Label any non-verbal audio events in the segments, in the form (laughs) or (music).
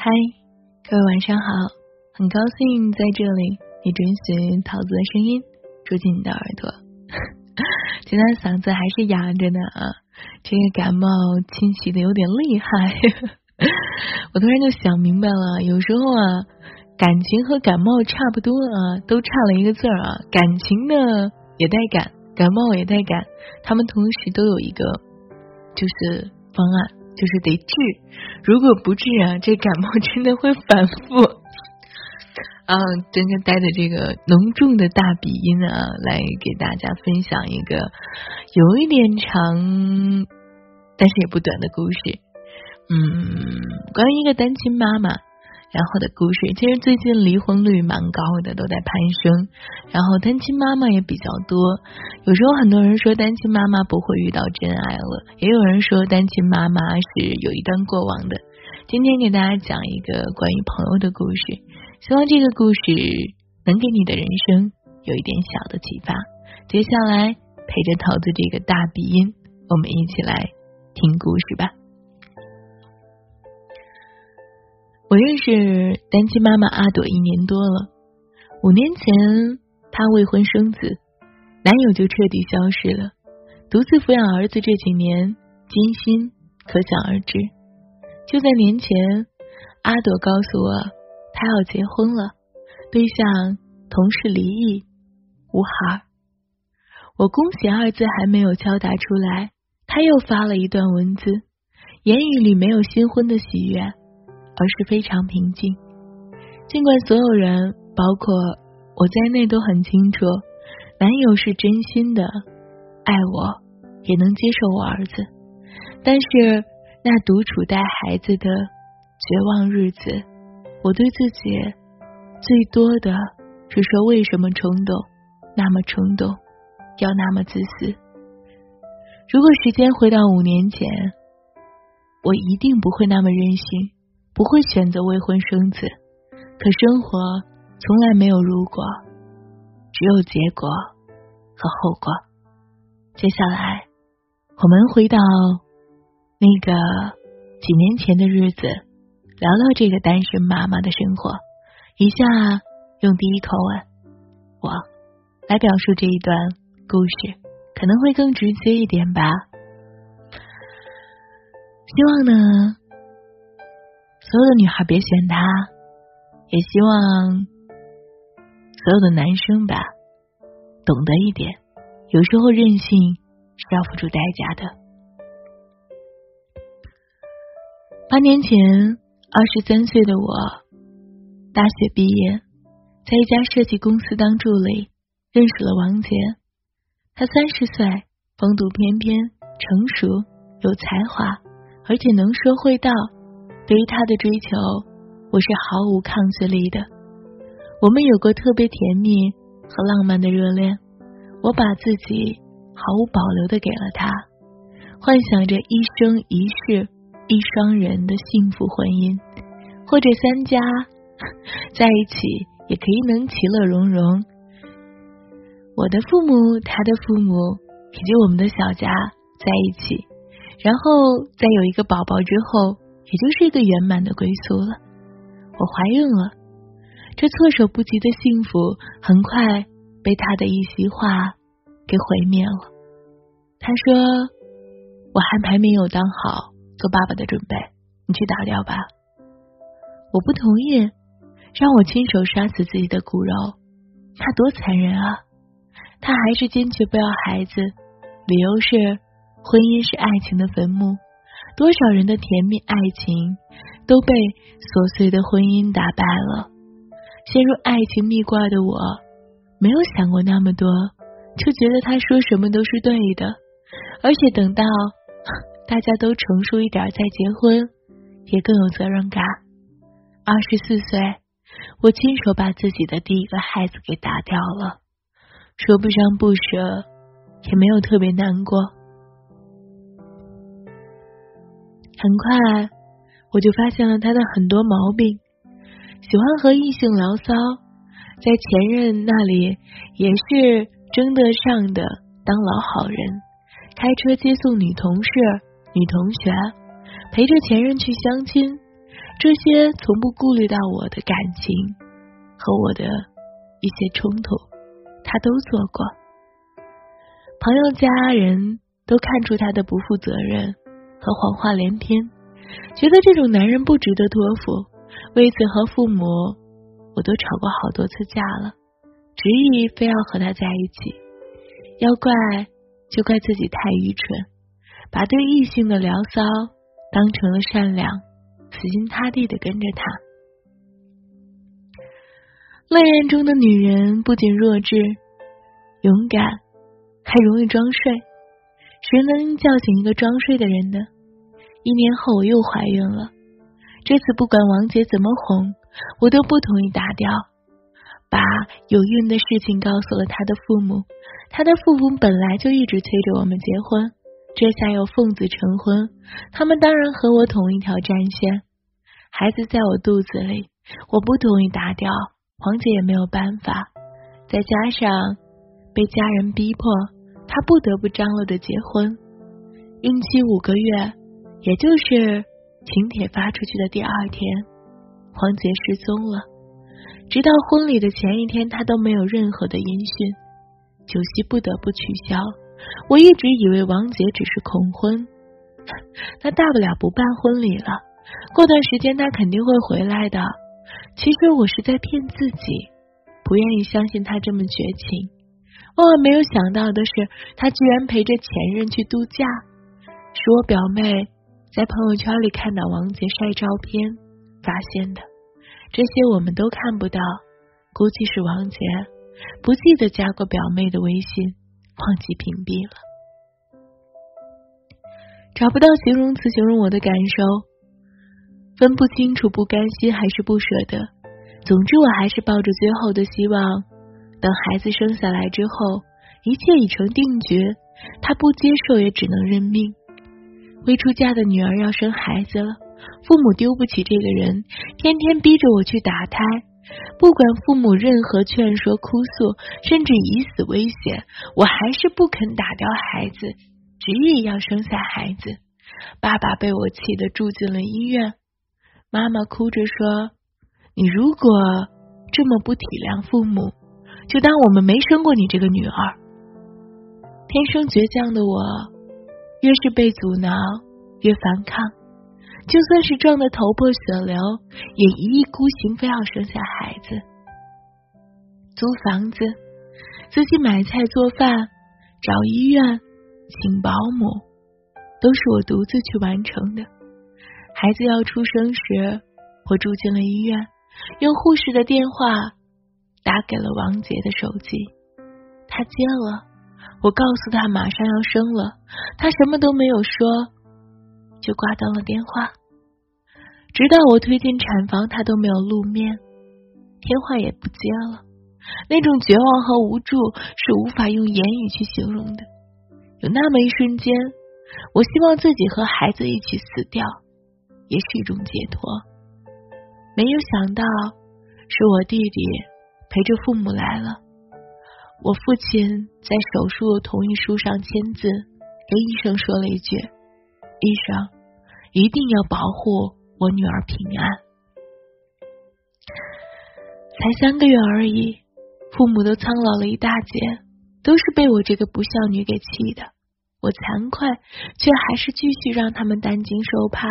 嗨，各位晚上好，很高兴在这里你准许桃子的声音住进你的耳朵。(laughs) 今天嗓子还是哑着呢啊，这个感冒侵袭的有点厉害。(laughs) 我突然就想明白了，有时候啊，感情和感冒差不多啊，都差了一个字儿啊。感情呢也带感，感冒也带感，他们同时都有一个就是方案。就是得治，如果不治啊，这感冒真的会反复。啊，今天带着这个浓重的大鼻音啊，来给大家分享一个有一点长，但是也不短的故事。嗯，关于一个单亲妈妈。然后的故事，其实最近离婚率蛮高的，都在攀升。然后单亲妈妈也比较多。有时候很多人说单亲妈妈不会遇到真爱了，也有人说单亲妈妈是有一段过往的。今天给大家讲一个关于朋友的故事，希望这个故事能给你的人生有一点小的启发。接下来陪着桃子这个大鼻音，我们一起来听故事吧。我认识单亲妈妈阿朵一年多了，五年前她未婚生子，男友就彻底消失了，独自抚养儿子这几年艰辛可想而知。就在年前，阿朵告诉我她要结婚了，对象同事离异，无孩。我恭喜二字还没有敲打出来，他又发了一段文字，言语里没有新婚的喜悦。而是非常平静，尽管所有人，包括我在内，都很清楚，男友是真心的爱我，也能接受我儿子，但是那独处带孩子的绝望日子，我对自己最多的是说：为什么冲动，那么冲动，要那么自私？如果时间回到五年前，我一定不会那么任性。不会选择未婚生子，可生活从来没有如果，只有结果和后果。接下来，我们回到那个几年前的日子，聊聊这个单身妈妈的生活。以下用第一口吻，我来表述这一段故事，可能会更直接一点吧。希望呢。所有的女孩别选他，也希望所有的男生吧懂得一点，有时候任性是要付出代价的。八年前，二十三岁的我大学毕业，在一家设计公司当助理，认识了王杰。他三十岁，风度翩翩，成熟，有才华，而且能说会道。对于他的追求，我是毫无抗拒力的。我们有过特别甜蜜和浪漫的热恋，我把自己毫无保留的给了他，幻想着一生一世一双人的幸福婚姻，或者三家 (laughs) 在一起也可以能其乐融融。我的父母，他的父母以及我们的小家在一起，然后在有一个宝宝之后。也就是一个圆满的归宿了。我怀孕了，这措手不及的幸福很快被他的一席话给毁灭了。他说：“我还还没有当好做爸爸的准备，你去打掉吧。”我不同意，让我亲手杀死自己的骨肉，那多残忍啊！他还是坚决不要孩子，理由是婚姻是爱情的坟墓。多少人的甜蜜爱情都被琐碎的婚姻打败了。陷入爱情蜜罐的我，没有想过那么多，就觉得他说什么都是对的。而且等到大家都成熟一点再结婚，也更有责任感。二十四岁，我亲手把自己的第一个孩子给打掉了，说不上不舍，也没有特别难过。很快，我就发现了他的很多毛病，喜欢和异性聊骚，在前任那里也是争得上的当老好人，开车接送女同事、女同学，陪着前任去相亲，这些从不顾虑到我的感情和我的一些冲突，他都做过。朋友、家人都看出他的不负责任。和谎话连篇，觉得这种男人不值得托付。为此和父母我都吵过好多次架了，执意非要和他在一起。要怪就怪自己太愚蠢，把对异性的聊骚当成了善良。死心塌地的跟着他。恋爱中的女人不仅弱智、勇敢，还容易装睡。谁能叫醒一个装睡的人呢？一年后我又怀孕了，这次不管王姐怎么哄，我都不同意打掉。把有孕的事情告诉了他的父母，他的父母本来就一直催着我们结婚。这下又奉子成婚，他们当然和我同一条战线。孩子在我肚子里，我不同意打掉，黄姐也没有办法。再加上被家人逼迫，他不得不张罗着结婚。孕期五个月，也就是请帖发出去的第二天，黄杰失踪了。直到婚礼的前一天，他都没有任何的音讯，酒席不得不取消。我一直以为王杰只是恐婚，(laughs) 那大不了不办婚礼了，过段时间他肯定会回来的。其实我是在骗自己，不愿意相信他这么绝情。万万没有想到的是，他居然陪着前任去度假。是我表妹在朋友圈里看到王杰晒照片发现的，这些我们都看不到，估计是王杰不记得加过表妹的微信。忘记屏蔽了，找不到形容词形容我的感受，分不清楚不甘心还是不舍得。总之，我还是抱着最后的希望，等孩子生下来之后，一切已成定局。他不接受也只能认命。未出嫁的女儿要生孩子了，父母丢不起这个人，天天逼着我去打胎。不管父母任何劝说、哭诉，甚至以死威胁，我还是不肯打掉孩子，执意要生下孩子。爸爸被我气得住进了医院，妈妈哭着说：“你如果这么不体谅父母，就当我们没生过你这个女儿。”天生倔强的我，越是被阻挠，越反抗。就算是撞得头破血流，也一意孤行，非要生下孩子。租房子，自己买菜做饭，找医院，请保姆，都是我独自去完成的。孩子要出生时，我住进了医院，用护士的电话打给了王杰的手机，他接了，我告诉他马上要生了，他什么都没有说，就挂断了电话。直到我推进产房，他都没有露面，电话也不接了。那种绝望和无助是无法用言语去形容的。有那么一瞬间，我希望自己和孩子一起死掉，也是一种解脱。没有想到，是我弟弟陪着父母来了。我父亲在手术同意书上签字，跟医生说了一句：“医生一定要保护。”我女儿平安，才三个月而已，父母都苍老了一大截，都是被我这个不孝女给气的。我惭愧，却还是继续让他们担惊受怕。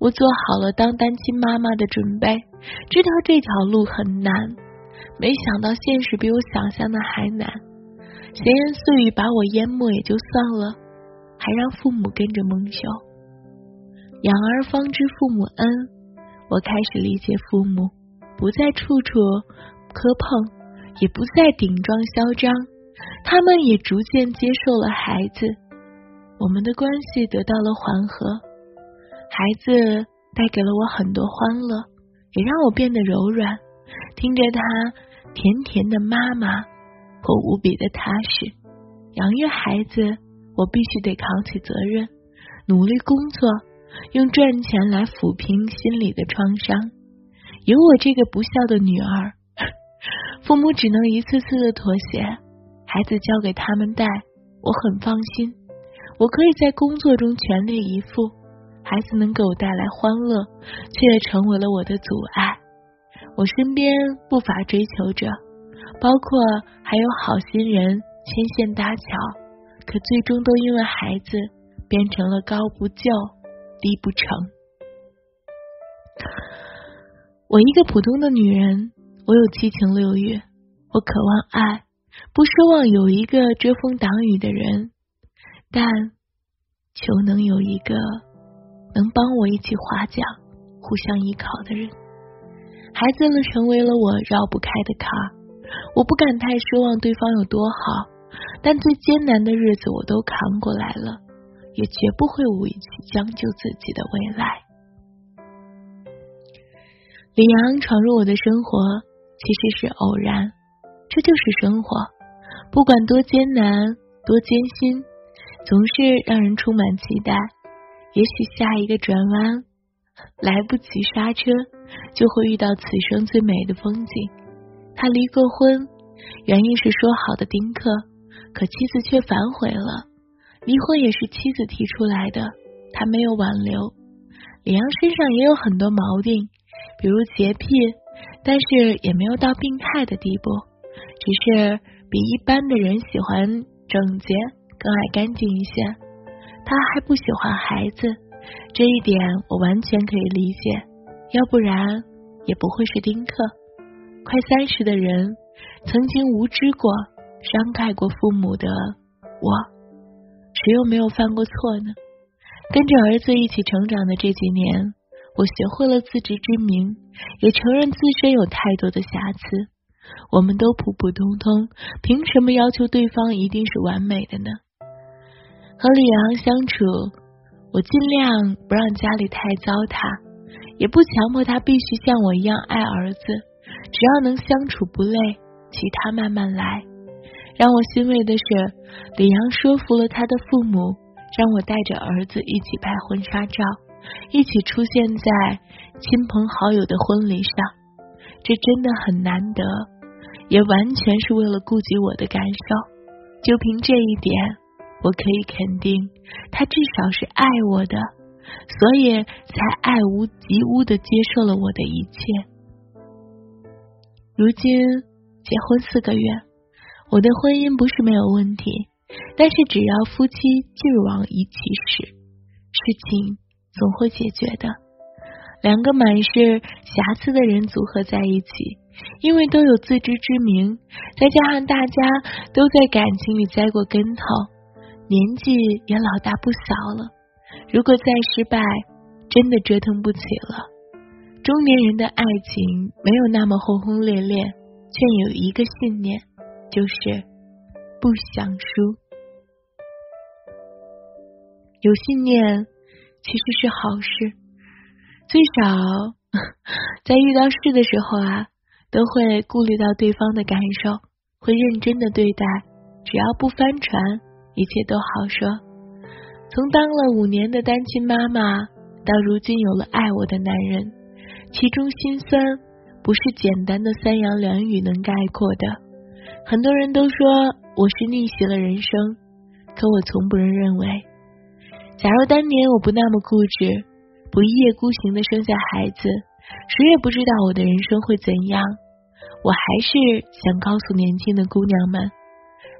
我做好了当单亲妈妈的准备，知道这条路很难，没想到现实比我想象的还难。闲言碎语把我淹没也就算了，还让父母跟着蒙羞。养儿方知父母恩，我开始理解父母，不再处处磕碰，也不再顶撞嚣张，他们也逐渐接受了孩子，我们的关系得到了缓和，孩子带给了我很多欢乐，也让我变得柔软，听着他甜甜的妈妈，我无比的踏实。养育孩子，我必须得扛起责任，努力工作。用赚钱来抚平心里的创伤。有我这个不孝的女儿，(laughs) 父母只能一次次的妥协。孩子交给他们带，我很放心。我可以在工作中全力以赴，孩子能给我带来欢乐，却成为了我的阻碍。我身边不乏追求者，包括还有好心人牵线搭桥，可最终都因为孩子变成了高不就、低不成。我一个普通的女人，我有七情六欲，我渴望爱，不奢望有一个遮风挡雨的人，但求能有一个能帮我一起划桨、互相依靠的人。孩子了，成为了我绕不开的坎儿。我不敢太奢望对方有多好，但最艰难的日子我都扛过来了，也绝不会委屈将就自己的未来。李阳闯入我的生活，其实是偶然，这就是生活。不管多艰难、多艰辛，总是让人充满期待。也许下一个转弯，来不及刹车。就会遇到此生最美的风景。他离过婚，原因是说好的丁克，可妻子却反悔了。离婚也是妻子提出来的，他没有挽留。李阳身上也有很多毛病，比如洁癖，但是也没有到病态的地步，只是比一般的人喜欢整洁，更爱干净一些。他还不喜欢孩子，这一点我完全可以理解。要不然也不会是丁克。快三十的人，曾经无知过、伤害过父母的我，谁又没有犯过错呢？跟着儿子一起成长的这几年，我学会了自知之明，也承认自身有太多的瑕疵。我们都普普通通，凭什么要求对方一定是完美的呢？和李阳相处，我尽量不让家里太糟蹋。也不强迫他必须像我一样爱儿子，只要能相处不累，其他慢慢来。让我欣慰的是，李阳说服了他的父母，让我带着儿子一起拍婚纱照，一起出现在亲朋好友的婚礼上。这真的很难得，也完全是为了顾及我的感受。就凭这一点，我可以肯定，他至少是爱我的。所以才爱屋及乌的接受了我的一切。如今结婚四个月，我的婚姻不是没有问题，但是只要夫妻劲儿往一起使，事情总会解决的。两个满是瑕疵的人组合在一起，因为都有自知之明，再加上大家都在感情里栽过跟头，年纪也老大不小了。如果再失败，真的折腾不起了。中年人的爱情没有那么轰轰烈烈，却有一个信念，就是不想输。有信念其实是好事，最少 (laughs) 在遇到事的时候啊，都会顾虑到对方的感受，会认真的对待。只要不翻船，一切都好说。从当了五年的单亲妈妈，到如今有了爱我的男人，其中心酸不是简单的三言两语能概括的。很多人都说我是逆袭了人生，可我从不认认为。假如当年我不那么固执，不一意孤行的生下孩子，谁也不知道我的人生会怎样。我还是想告诉年轻的姑娘们，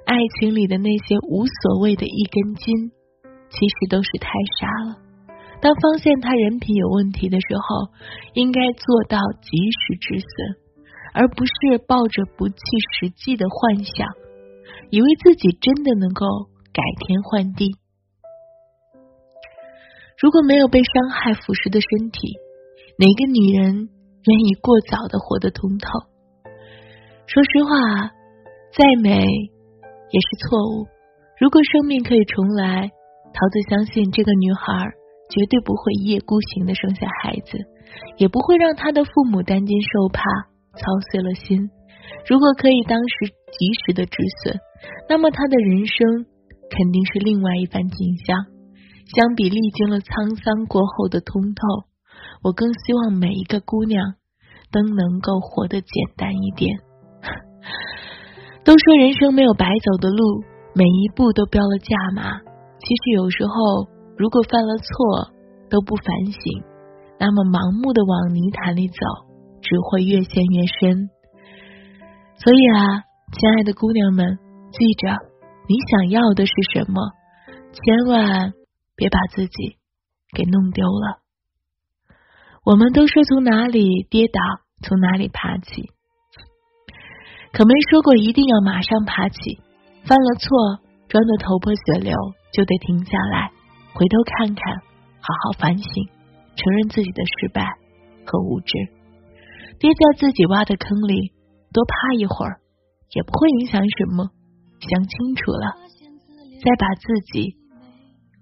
爱情里的那些无所谓的一根筋。其实都是太傻了。当发现他人品有问题的时候，应该做到及时止损，而不是抱着不切实际的幻想，以为自己真的能够改天换地。如果没有被伤害腐蚀的身体，哪个女人愿意过早的活得通透？说实话，再美也是错误。如果生命可以重来。桃子相信这个女孩绝对不会一意孤行的生下孩子，也不会让她的父母担惊受怕、操碎了心。如果可以当时及时的止损，那么她的人生肯定是另外一番景象。相比历经了沧桑过后的通透，我更希望每一个姑娘都能够活得简单一点。(laughs) 都说人生没有白走的路，每一步都标了价码。其实有时候，如果犯了错，都不反省，那么盲目的往泥潭里走，只会越陷越深。所以啊，亲爱的姑娘们，记着，你想要的是什么，千万别把自己给弄丢了。我们都说从哪里跌倒，从哪里爬起，可没说过一定要马上爬起。犯了错，撞得头破血流，就得停下来，回头看看，好好反省，承认自己的失败和无知。跌在自己挖的坑里，多趴一会儿，也不会影响什么。想清楚了，再把自己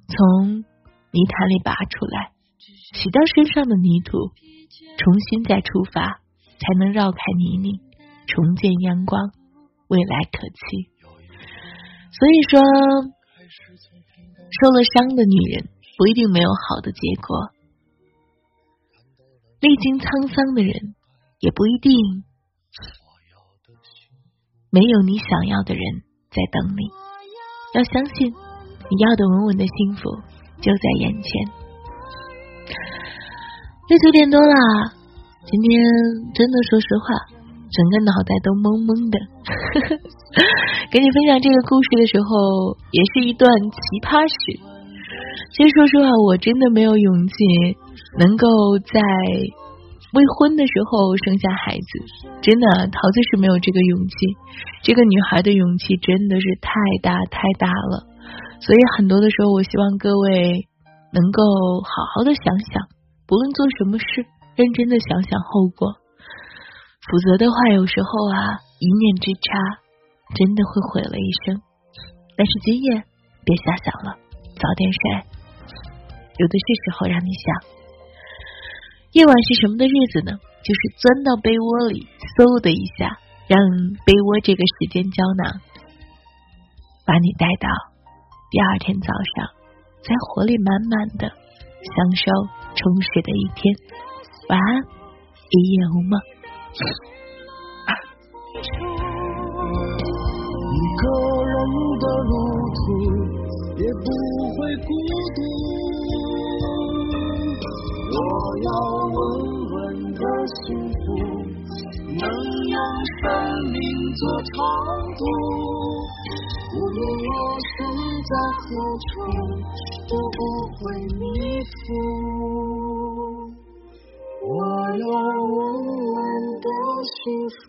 从泥潭里拔出来，洗掉身上的泥土，重新再出发，才能绕开泥泞，重见阳光，未来可期。所以说，受了伤的女人不一定没有好的结果，历经沧桑的人也不一定没有你想要的人在等你。要相信，你要的稳稳的幸福就在眼前。这九点多了，今天真的说实话。整个脑袋都懵懵的，(laughs) 给你分享这个故事的时候，也是一段奇葩史。其实说实话，我真的没有勇气能够在未婚的时候生下孩子，真的，桃子是没有这个勇气。这个女孩的勇气真的是太大太大了，所以很多的时候，我希望各位能够好好的想想，不论做什么事，认真的想想后果。否则的话，有时候啊，一念之差，真的会毁了一生。但是今夜别瞎想了，早点睡，有的是时候让你想。夜晚是什么的日子呢？就是钻到被窝里，嗖的一下，让被窝这个时间胶囊把你带到第二天早上，在活力满满的享受充实的一天。晚安，一夜无梦。一个人的路途也不会孤独。我要稳稳的幸福，能让生命做长度。无论我身在何处，都不会迷途。我要稳稳的幸福。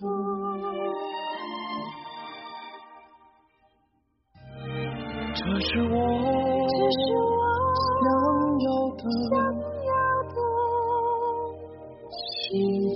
这是我，这是我想要的，想要的幸福。